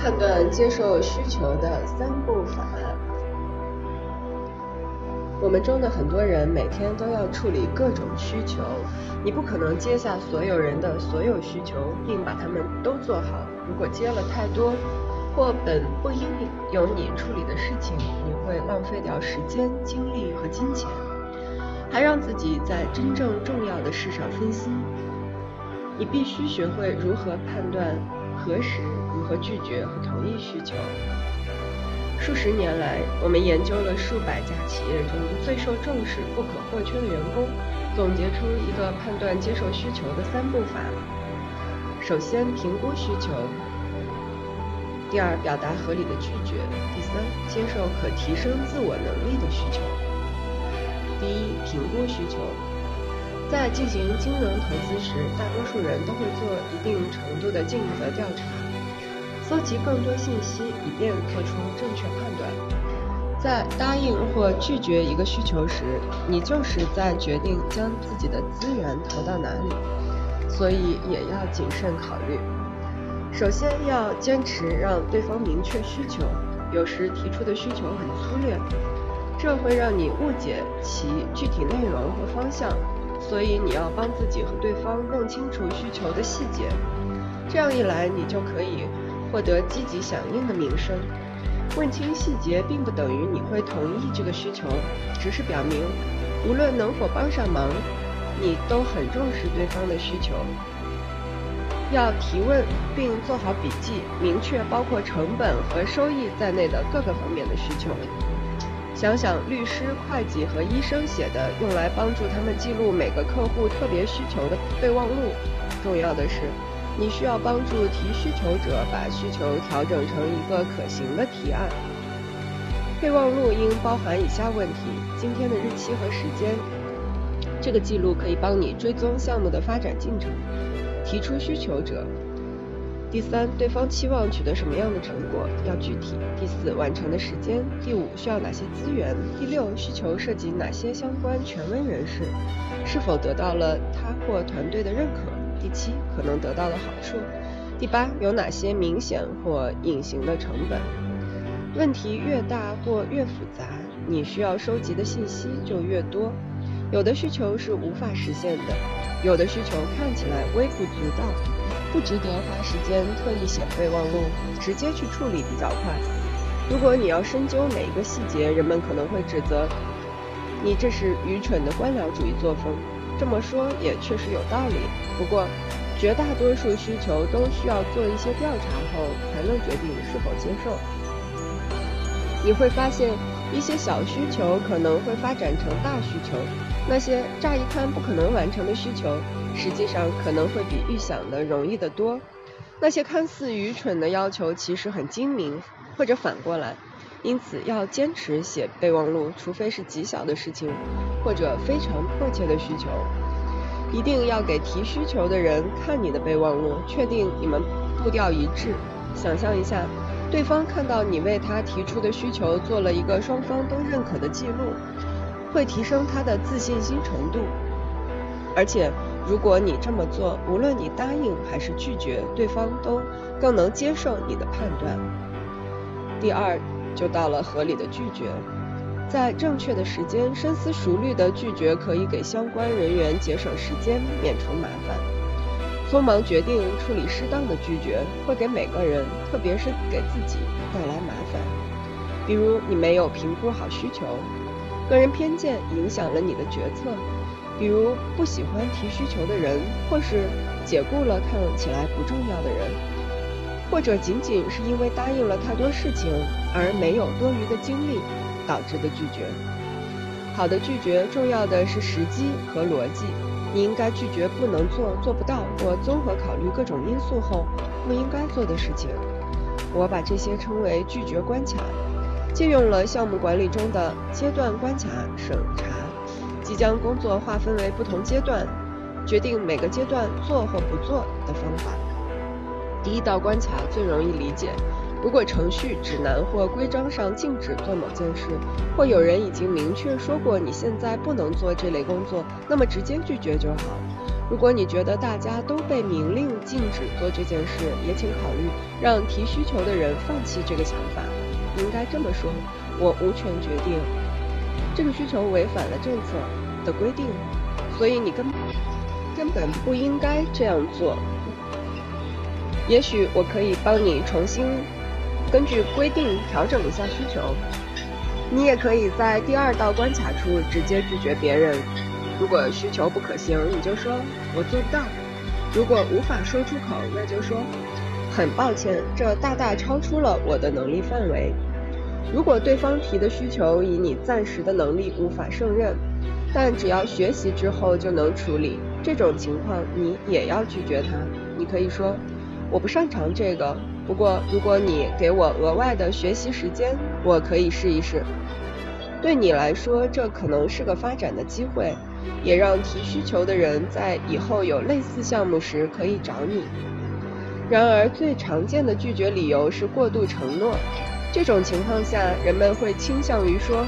判断接受需求的三步法。我们中的很多人每天都要处理各种需求，你不可能接下所有人的所有需求，并把他们都做好。如果接了太多，或本不应由你处理的事情，你会浪费掉时间、精力和金钱，还让自己在真正重要的事上分心。你必须学会如何判断何时如何拒绝和同意需求。数十年来，我们研究了数百家企业中最受重视、不可或缺的员工，总结出一个判断接受需求的三步法：首先，评估需求。第二，表达合理的拒绝；第三，接受可提升自我能力的需求。第一，评估需求。在进行金融投资时，大多数人都会做一定程度的尽责调查，搜集更多信息，以便做出正确判断。在答应或拒绝一个需求时，你就是在决定将自己的资源投到哪里，所以也要谨慎考虑。首先要坚持让对方明确需求，有时提出的需求很粗略，这会让你误解其具体内容和方向，所以你要帮自己和对方弄清楚需求的细节，这样一来你就可以获得积极响应的名声。问清细节并不等于你会同意这个需求，只是表明无论能否帮上忙，你都很重视对方的需求。要提问并做好笔记，明确包括成本和收益在内的各个方面的需求。想想律师、会计和医生写的用来帮助他们记录每个客户特别需求的备忘录。重要的是，你需要帮助提需求者把需求调整成一个可行的提案。备忘录应包含以下问题：今天的日期和时间。这个记录可以帮你追踪项目的发展进程。提出需求者。第三，对方期望取得什么样的成果要具体。第四，完成的时间。第五，需要哪些资源。第六，需求涉及哪些相关权威人士，是否得到了他或团队的认可。第七，可能得到的好处。第八，有哪些明显或隐形的成本。问题越大或越复杂，你需要收集的信息就越多。有的需求是无法实现的。有的需求看起来微不足道，不值得花时间特意写备忘录，直接去处理比较快。如果你要深究每一个细节，人们可能会指责你这是愚蠢的官僚主义作风。这么说也确实有道理。不过，绝大多数需求都需要做一些调查后才能决定是否接受。你会发现，一些小需求可能会发展成大需求。那些乍一看不可能完成的需求，实际上可能会比预想的容易得多。那些看似愚蠢的要求，其实很精明，或者反过来。因此，要坚持写备忘录，除非是极小的事情，或者非常迫切的需求。一定要给提需求的人看你的备忘录，确定你们步调一致。想象一下，对方看到你为他提出的需求做了一个双方都认可的记录。会提升他的自信心程度，而且如果你这么做，无论你答应还是拒绝，对方都更能接受你的判断。第二，就到了合理的拒绝，在正确的时间，深思熟虑的拒绝可以给相关人员节省时间，免除麻烦。匆忙决定处理适当的拒绝，会给每个人，特别是给自己带来麻烦。比如你没有评估好需求。个人偏见影响了你的决策，比如不喜欢提需求的人，或是解雇了看起来不重要的人，或者仅仅是因为答应了太多事情而没有多余的精力导致的拒绝。好的拒绝重要的是时机和逻辑，你应该拒绝不能做、做不到或综合考虑各种因素后不应该做的事情。我把这些称为拒绝关卡。借用了项目管理中的阶段关卡审查，即将工作划分为不同阶段，决定每个阶段做或不做的方法。第一道关卡最容易理解：如果程序、指南或规章上禁止做某件事，或有人已经明确说过你现在不能做这类工作，那么直接拒绝就好。如果你觉得大家都被明令禁止做这件事，也请考虑让提需求的人放弃这个想法。应该这么说：我无权决定这个需求违反了政策的规定，所以你根根本不应该这样做。也许我可以帮你重新根据规定调整一下需求。你也可以在第二道关卡处直接拒绝别人。如果需求不可行，你就说我做不到；如果无法说出口，那就说很抱歉，这大大超出了我的能力范围。如果对方提的需求以你暂时的能力无法胜任，但只要学习之后就能处理，这种情况你也要拒绝他。你可以说。我不擅长这个，不过如果你给我额外的学习时间，我可以试一试。对你来说，这可能是个发展的机会，也让提需求的人在以后有类似项目时可以找你。然而，最常见的拒绝理由是过度承诺。这种情况下，人们会倾向于说：“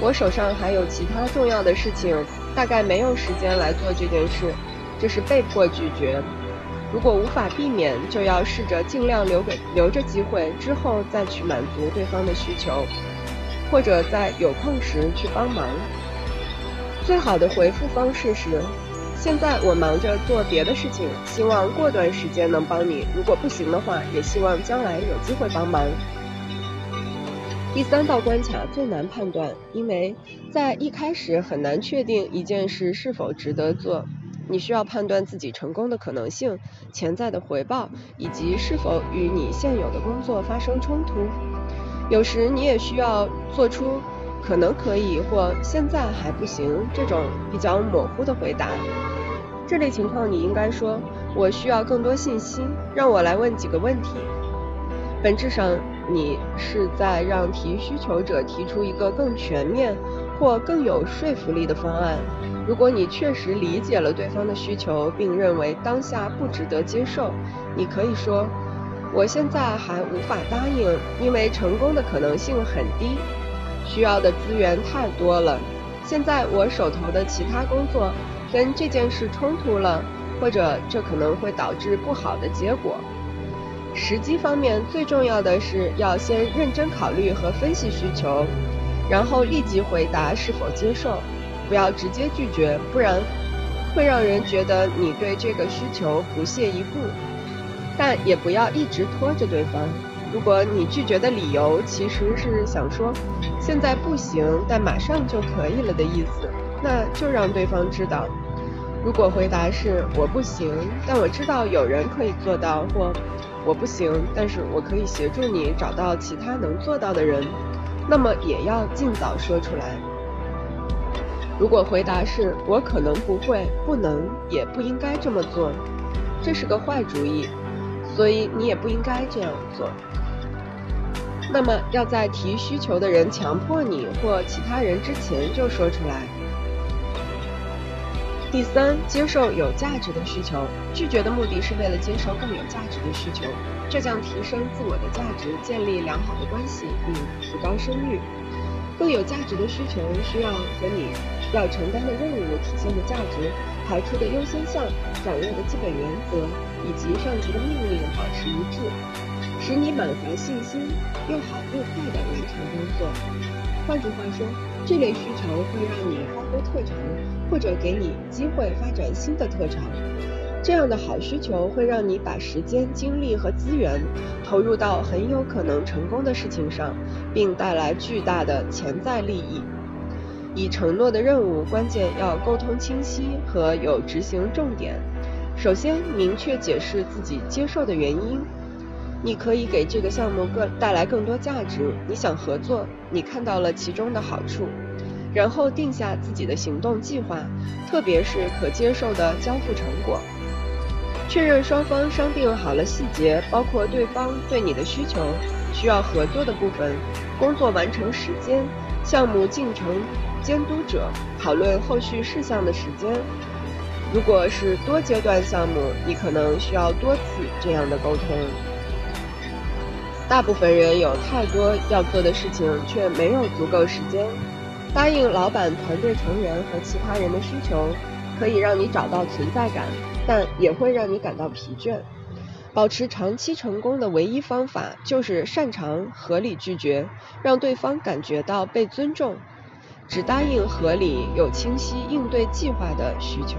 我手上还有其他重要的事情，大概没有时间来做这件事。”这是被迫拒绝。如果无法避免，就要试着尽量留给留着机会，之后再去满足对方的需求，或者在有空时去帮忙。最好的回复方式是：现在我忙着做别的事情，希望过段时间能帮你。如果不行的话，也希望将来有机会帮忙。第三道关卡最难判断，因为在一开始很难确定一件事是否值得做。你需要判断自己成功的可能性、潜在的回报，以及是否与你现有的工作发生冲突。有时你也需要做出可能可以或现在还不行这种比较模糊的回答。这类情况你应该说：“我需要更多信息，让我来问几个问题。”本质上，你是在让提需求者提出一个更全面或更有说服力的方案。如果你确实理解了对方的需求，并认为当下不值得接受，你可以说：“我现在还无法答应，因为成功的可能性很低，需要的资源太多了。现在我手头的其他工作跟这件事冲突了，或者这可能会导致不好的结果。”时机方面，最重要的是要先认真考虑和分析需求，然后立即回答是否接受。不要直接拒绝，不然会让人觉得你对这个需求不屑一顾。但也不要一直拖着对方。如果你拒绝的理由其实是想说现在不行，但马上就可以了的意思，那就让对方知道。如果回答是我不行，但我知道有人可以做到，或我不行，但是我可以协助你找到其他能做到的人，那么也要尽早说出来。如果回答是“我可能不会、不能、也不应该这么做”，这是个坏主意，所以你也不应该这样做。那么要在提需求的人强迫你或其他人之前就说出来。第三，接受有价值的需求。拒绝的目的是为了接受更有价值的需求，这将提升自我的价值，建立良好的关系，并提高声誉。更有价值的需求需要和你要承担的任务体现的价值、排出的优先项、掌握的基本原则以及上级的命令保持一致，使你满怀信心又好又快地完成工作。换句话说，这类需求会让你发挥特长，或者给你机会发展新的特长。这样的好需求会让你把时间、精力和资源投入到很有可能成功的事情上，并带来巨大的潜在利益。已承诺的任务，关键要沟通清晰和有执行重点。首先，明确解释自己接受的原因。你可以给这个项目更带来更多价值，你想合作，你看到了其中的好处。然后定下自己的行动计划，特别是可接受的交付成果。确认双方商定好了细节，包括对方对你的需求、需要合作的部分、工作完成时间、项目进程监督者、讨论后续事项的时间。如果是多阶段项目，你可能需要多次这样的沟通。大部分人有太多要做的事情，却没有足够时间答应老板、团队成员和其他人的需求。可以让你找到存在感，但也会让你感到疲倦。保持长期成功的唯一方法就是擅长合理拒绝，让对方感觉到被尊重，只答应合理有清晰应对计划的需求。